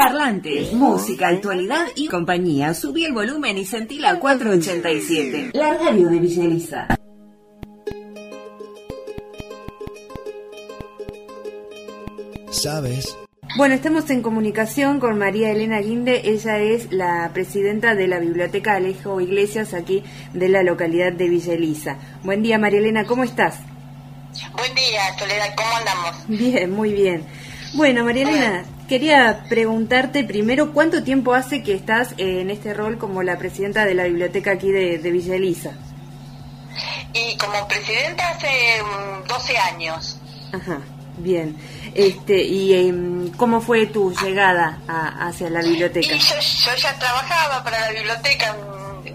Parlantes, música, actualidad y compañía. Subí el volumen y sentí la 487. La radio de Villa Elisa. ¿Sabes? Bueno, estamos en comunicación con María Elena Guinde. Ella es la presidenta de la Biblioteca Alejo Iglesias aquí de la localidad de Villa Elisa. Buen día, María Elena, ¿cómo estás? Buen día, Soledad, ¿cómo andamos? Bien, muy bien. Bueno, María Elena, quería preguntarte primero cuánto tiempo hace que estás en este rol como la presidenta de la biblioteca aquí de, Villa Elisa. Y como presidenta hace 12 mm, años. Ajá, bien. Este, ¿Y em, cómo fue tu llegada hacia la biblioteca? yo, ya trabajaba para la biblioteca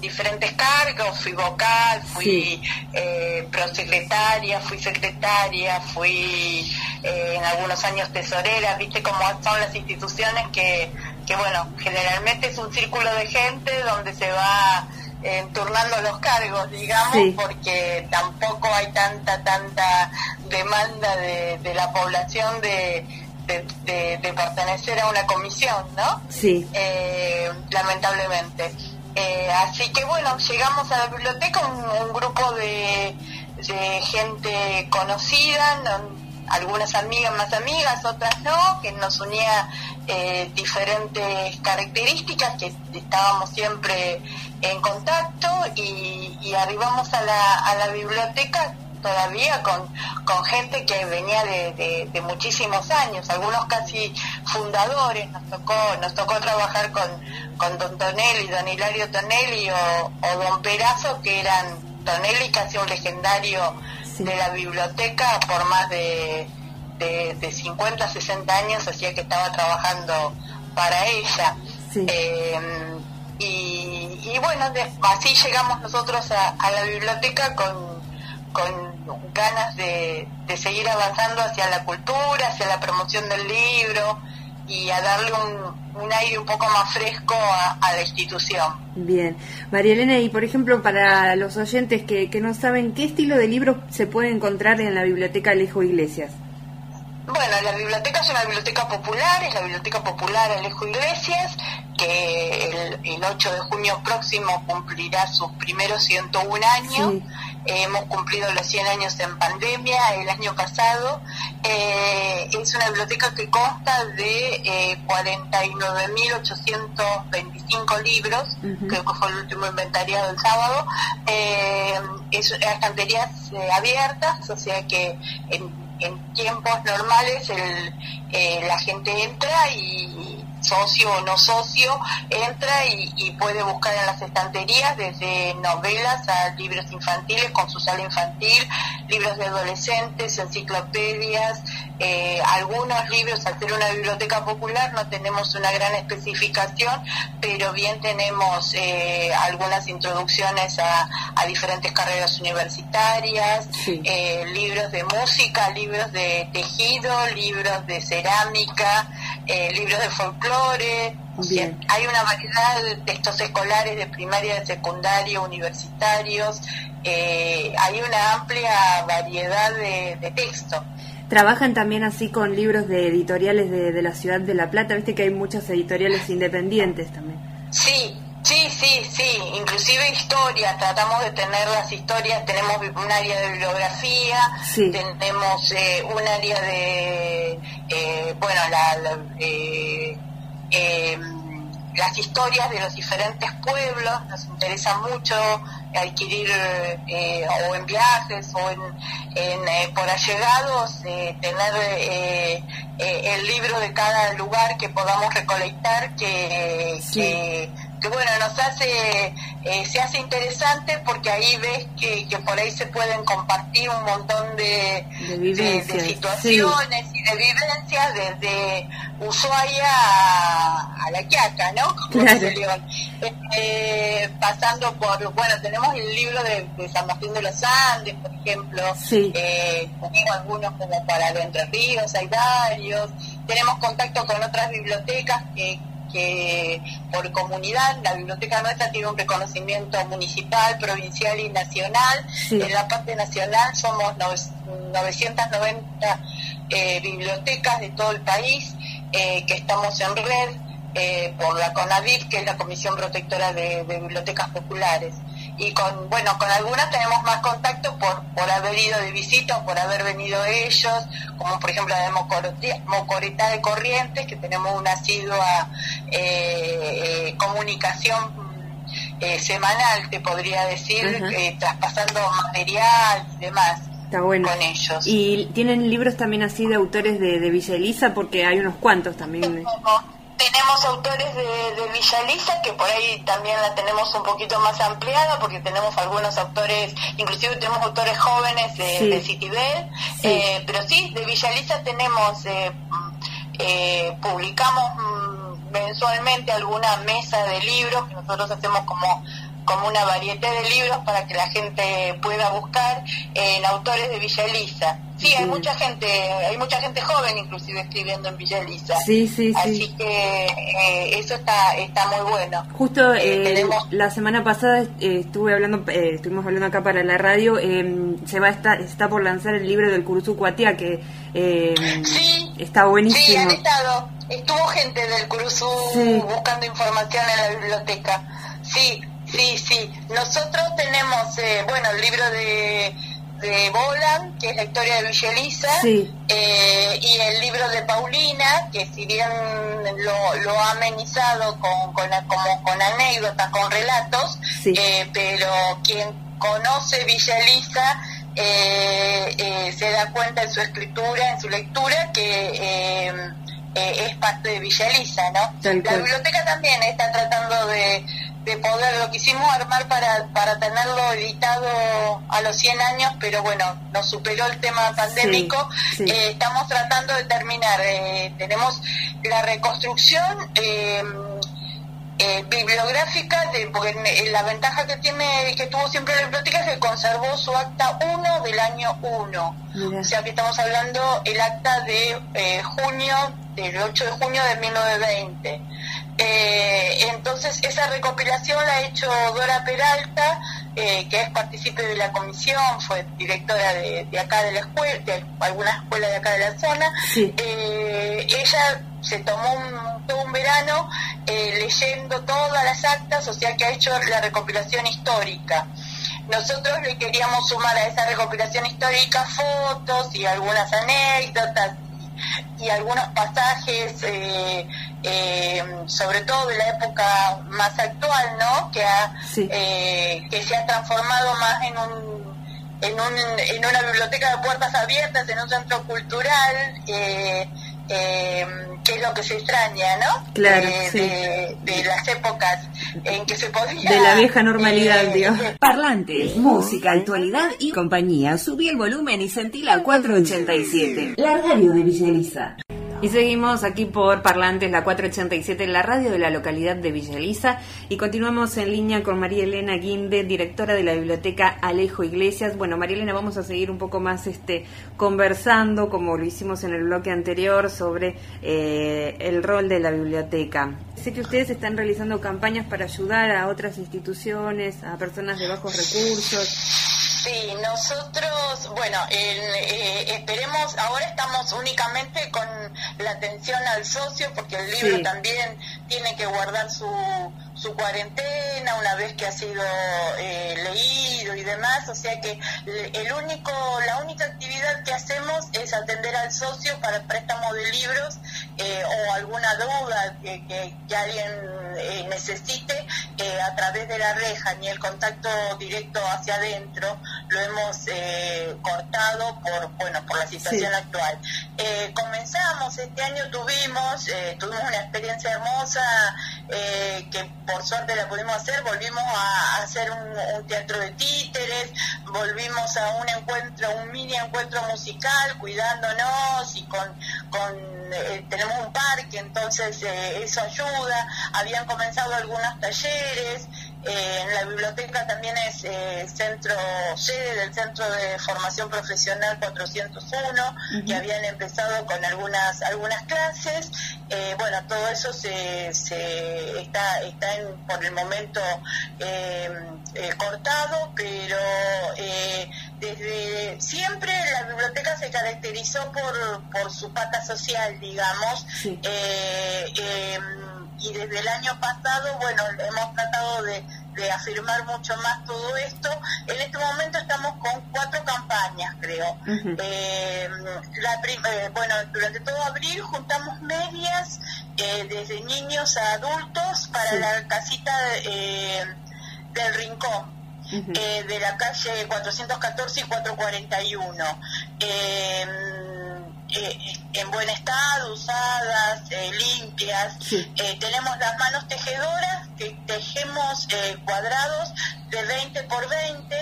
diferentes cargos, fui vocal, fui eh, prosecretaria, fui secretaria, fui eh, en algunos años tesorera, viste cómo son las instituciones que, que, bueno, generalmente es un círculo de gente donde se va turnando los cargos, digamos, porque tampoco hay tanta, tanta demanda de, la población de, de, pertenecer a una comisión, ¿no? Sí. Eh, lamentablemente. Eh, así que bueno, llegamos a la biblioteca un, un grupo de, gente conocida, algunas amigas más amigas, otras no, que nos unía eh, diferentes características, que estábamos siempre en contacto y, arribamos a la, a la biblioteca todavía con, con gente que venía de, de, muchísimos años, algunos casi fundadores, nos tocó, nos tocó trabajar con, con don Tonelli, don Hilario Tonelli o, o don Perazo, que eran Tonelli casi un legendario de la biblioteca por más de, de, 50, 60 años, hacía que estaba trabajando para ella. Eh, y, bueno, así llegamos nosotros a, la biblioteca con, con ganas de, seguir avanzando hacia la cultura, hacia la promoción del libro y a darle un, un aire un poco más fresco a, la institución. Bien. María Elena, y por ejemplo, para los oyentes que, que no saben, ¿qué estilo de libros se puede encontrar en la biblioteca Alejo Iglesias? Bueno, la biblioteca es una biblioteca popular, es la Biblioteca Popular Alejo Iglesias, que el, 8 de junio próximo cumplirá sus primeros 101 años. hemos cumplido los 100 años en pandemia el año pasado. Eh, es una biblioteca que consta de eh, 49.825 libros, creo que fue el último inventariado el sábado. Eh, es estanterías eh, abiertas, o sea que en en tiempos normales el, eh, la gente entra y socio o no socio entra y, puede buscar en las estanterías desde novelas a libros infantiles con su sala infantil, libros de adolescentes, enciclopedias, eh, algunos libros, al ser una biblioteca popular no tenemos una gran especificación, pero bien tenemos eh, algunas introducciones a, diferentes carreras universitarias, eh, libros de música, libros de tejido, libros de cerámica, libros de folclore. hay una variedad de textos escolares de primaria, de secundario, universitarios, hay una amplia variedad de, de textos. Trabajan también así con libros de editoriales de, la ciudad de La Plata, viste que hay muchas editoriales independientes también. Sí, sí, sí, sí, inclusive historias, tratamos de tener las historias, tenemos un área de bibliografía, tenemos eh, un área de, eh, bueno, la, eh, las historias de los diferentes pueblos, nos interesa mucho adquirir eh, o en viajes o en, en eh, por allegados, eh, tener eh, el libro de cada lugar que podamos recolectar que, que que bueno, nos hace, eh, se hace interesante porque ahí ves que, que, por ahí se pueden compartir un montón de, de, situaciones y de vivencias desde Ushuaia a, La Quiaca, ¿no? Eh, pasando por, bueno, tenemos el libro de, San Martín de los Andes, por ejemplo, eh, algunos como para Entre Ríos, hay varios, tenemos contacto con otras bibliotecas que que por comunidad la biblioteca nuestra tiene un reconocimiento municipal, provincial y nacional. En la parte nacional somos 990 eh, bibliotecas de todo el país eh, que estamos en red por la CONAVIP, que es la Comisión Protectora de Bibliotecas Populares y con bueno con algunas tenemos más contacto por por haber ido de visita o por haber venido ellos como por ejemplo la de Mocorita de Corrientes que tenemos una asidua eh, eh, comunicación eh, semanal te podría decir traspasando material y demás Está bueno. con ellos. ¿Y tienen libros también así de autores de, de Villa Elisa? Porque hay unos cuantos también. Tenemos autores de, Villa Elisa, que por ahí también la tenemos un poquito más ampliada, porque tenemos algunos autores, inclusive tenemos autores jóvenes de, Citibel, eh, pero sí, de Villa Elisa tenemos, eh, eh, publicamos mm, mensualmente alguna mesa de libros que nosotros hacemos como como una variedad de libros para que la gente pueda buscar en autores de Villa Elisa. Sí, hay mucha gente, hay mucha gente joven inclusive escribiendo en Villa Elisa. Sí, sí, Así que eh, eso está está muy bueno. Justo eh, eh la semana pasada eh, estuve hablando, estuvimos hablando acá para la radio, se va está, está por lanzar el libro del Curuzú Cuatia que sí, está buenísimo. Sí, han estado, estuvo gente del Curuzú buscando información en la biblioteca. Sí, Sí, sí. Nosotros tenemos, eh, bueno, el libro de, de Bolan, que es la historia de Villa eh, y el libro de Paulina, que si bien lo, lo ha amenizado con, con, como, con anécdotas, con relatos, eh, pero quien conoce Villa Elisa se da cuenta en su escritura, en su lectura, que es parte de Villa Elisa, ¿no? La biblioteca también está tratando de de poder, lo quisimos armar para, para tenerlo editado a los 100 años, pero bueno, nos superó el tema pandémico. Eh, estamos tratando de terminar, eh, tenemos la reconstrucción eh, bibliográfica, de, porque la ventaja que tiene, que tuvo siempre la biblioteca es que conservó su acta 1 del año 1. O sea que estamos hablando el acta de junio, del 8 de junio de 1920. Eh, entonces, esa recopilación la ha hecho Dora Peralta, eh, que es partícipe de la comisión, fue directora de, acá de la escuela, de alguna escuela de acá de la zona. Eh, ella se tomó un, todo un verano leyendo todas las actas, o sea que ha hecho la recopilación histórica. Nosotros le queríamos sumar a esa recopilación histórica fotos y algunas anécdotas y algunos pasajes, eh, eh, sobre todo de la época más actual, ¿no? Que, ha, eh, que se ha transformado más en un en, un, en una biblioteca de puertas abiertas, en un centro cultural, eh, que es lo que se extraña, ¿no? Claro, de, de, las épocas en que se podía... De la vieja normalidad, Dios. Parlantes, música, actualidad y compañía. Subí el volumen y sentí la 487. La radio de Villa Elisa. Y seguimos aquí por Parlantes, la 487, la radio de la localidad de Villa Elisa. Y continuamos en línea con María Elena Guinde, directora de la biblioteca Alejo Iglesias. Bueno, María Elena, vamos a seguir un poco más este conversando, como lo hicimos en el bloque anterior, sobre eh, el rol de la biblioteca. Sé que ustedes están realizando campañas para ayudar a otras instituciones, a personas de bajos recursos. Sí, nosotros, bueno, eh, esperemos, ahora estamos únicamente con la atención al socio porque el libro también tiene que guardar su, su cuarentena una vez que ha sido eh, leído y demás, o sea que el único, la única actividad que hacemos es atender al socio para préstamo de libros eh, o alguna duda que, que, alguien necesite a través de la reja, ni el contacto directo hacia adentro lo hemos eh, cortado por bueno por la situación actual. Eh, comenzamos, este año tuvimos, eh, tuvimos una experiencia hermosa que por suerte la pudimos hacer, volvimos a, hacer un, teatro de títeres, volvimos a un encuentro, un mini encuentro musical, cuidándonos y con, con tenemos un parque, entonces eso ayuda, habían comenzado algunos talleres, eh, en la biblioteca también es eh, centro sede del Centro de Formación Profesional 401, que habían empezado con algunas algunas clases. Eh, bueno, todo eso se, se está, está por el momento cortado, pero desde siempre la biblioteca se caracterizó por, por su pata social, digamos y desde el año pasado, bueno, hemos tratado de, afirmar mucho más todo esto. En este momento estamos con cuatro campañas, creo. Eh, eh, bueno, durante todo abril juntamos medias eh, desde niños a adultos para la casita del Rincón. De la calle 414 y 441. Eh, en buen estado, usadas, eh, limpias. Eh, tenemos las manos tejedoras que tejemos cuadrados de 20 por 20 de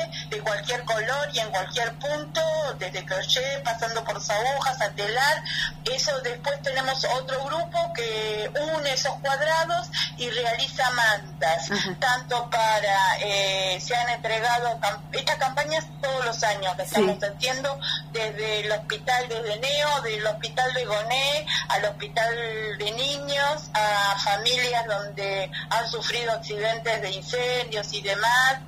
cualquier color y en cualquier punto, desde crochet, pasando por agujas, a telar. Eso después tenemos otro grupo que une esos cuadrados y realiza mantas, tanto para, se han entregado, estas campañas todos los años que estamos haciendo desde el hospital de Neo, del hospital de Goné al hospital de niños, a familias donde han sufrido accidentes de incendios y demás,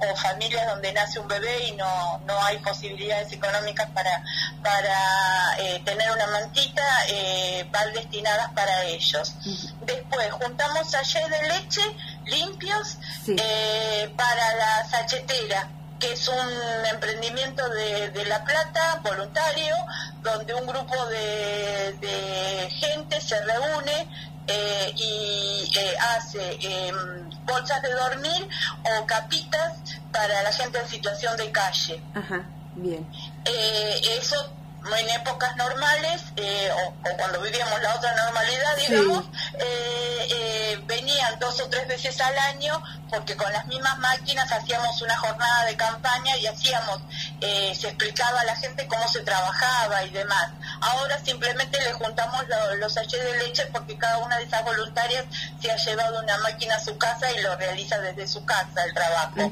o, familias donde nace un bebé y no, no hay posibilidades económicas para, para eh, tener una mantita, eh, van destinadas para ellos. Después juntamos sachets de leche limpios eh, para la sachetera que es un emprendimiento de, La Plata, voluntario, donde un grupo de, gente se reúne eh, y eh, hace em, bolsas de dormir o capitas para la gente en situación de calle. Ajá, bien. Eh, eso en épocas normales eh, o, cuando vivíamos la otra normalidad, digamos, eh, eh, venían dos o tres veces al año porque con las mismas máquinas hacíamos una jornada de campaña y hacíamos, se explicaba a la gente cómo se trabajaba y demás. Ahora simplemente le juntamos los sachets de leche porque cada una de esas voluntarias se ha llevado una máquina a su casa y lo realiza desde su casa el trabajo.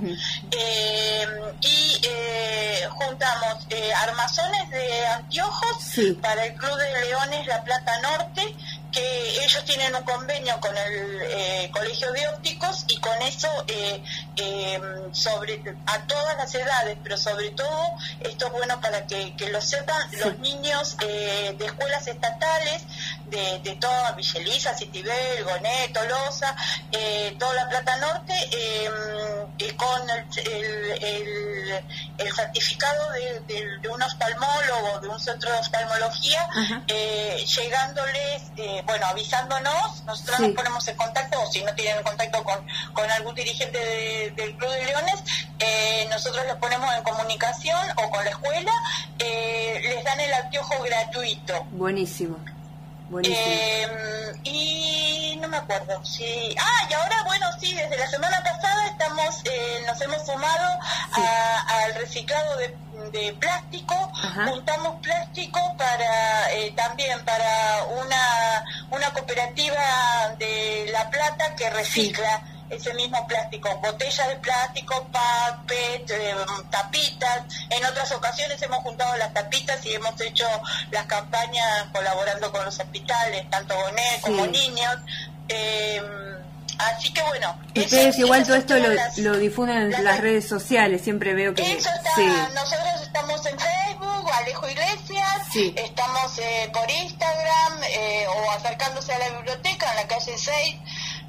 y juntamos armazones de anteojos para el Club de Leones La Plata Norte, que ellos tienen un convenio con el eh, Colegio de Ópticos y con eso eh, em, sobre a todas las edades, pero sobre todo esto es bueno para que, lo sepan los niños eh, de escuelas estatales de, de toda Villeliza, Citibel, Gonet, Tolosa, toda la Plata Norte, con el, el, certificado de, un oftalmólogo, de un centro de oftalmología, llegándoles bueno, avisándonos, nosotros nos ponemos en contacto, o si no tienen contacto con, con algún dirigente del Club de Leones, eh, nosotros los ponemos en comunicación o con la escuela, eh, les dan el anteojo gratuito. Buenísimo. Buenísimo. Eh, y me acuerdo, sí. Ah, y ahora, bueno, sí, desde la semana pasada estamos, nos hemos sumado al reciclado de de plástico, juntamos plástico para eh, también para una, una cooperativa de La Plata que recicla ese mismo plástico, botellas de plástico, papet, eh, tapitas. En otras ocasiones hemos juntado las tapitas y hemos hecho las campañas colaborando con los hospitales, tanto Bonet como niños. Eh, Así que bueno. Ustedes igual todo esto lo, difunden en las, redes sociales, siempre veo que... Eso está, nosotros estamos en Facebook, Alejo Iglesias, estamos eh, por Instagram eh, o acercándose a la biblioteca en la calle 6,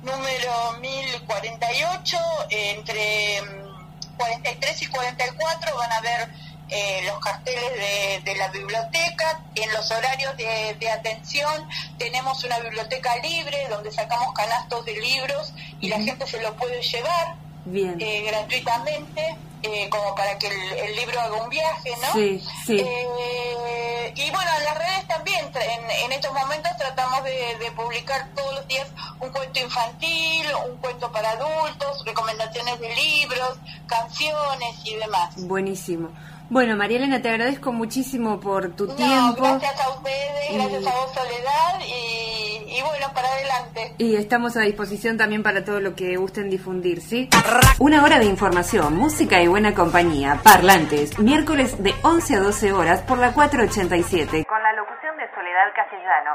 número 1048, entre 43 mm, y 44 van a ver eh, los carteles de, la biblioteca. En los horarios de, atención tenemos una biblioteca libre donde sacamos canastos de libros y la gente se lo puede llevar eh, gratuitamente. Eh, como para que el, libro haga un viaje, ¿no? Sí, sí. y bueno, en las redes también, en, estos momentos tratamos de, de, publicar todos los días un cuento infantil, un cuento para adultos, recomendaciones de libros, canciones y demás. Buenísimo. Bueno, María Elena, te agradezco muchísimo por tu tiempo. Gracias a ustedes, gracias a vos, Soledad, y, bueno, para adelante. Y estamos a disposición también para todo lo que gusten difundir, ¿sí? Una hora de información, música y buena compañía. Parlantes, miércoles de 11 a 12 horas por la 487. Con la locución de Soledad Castellano.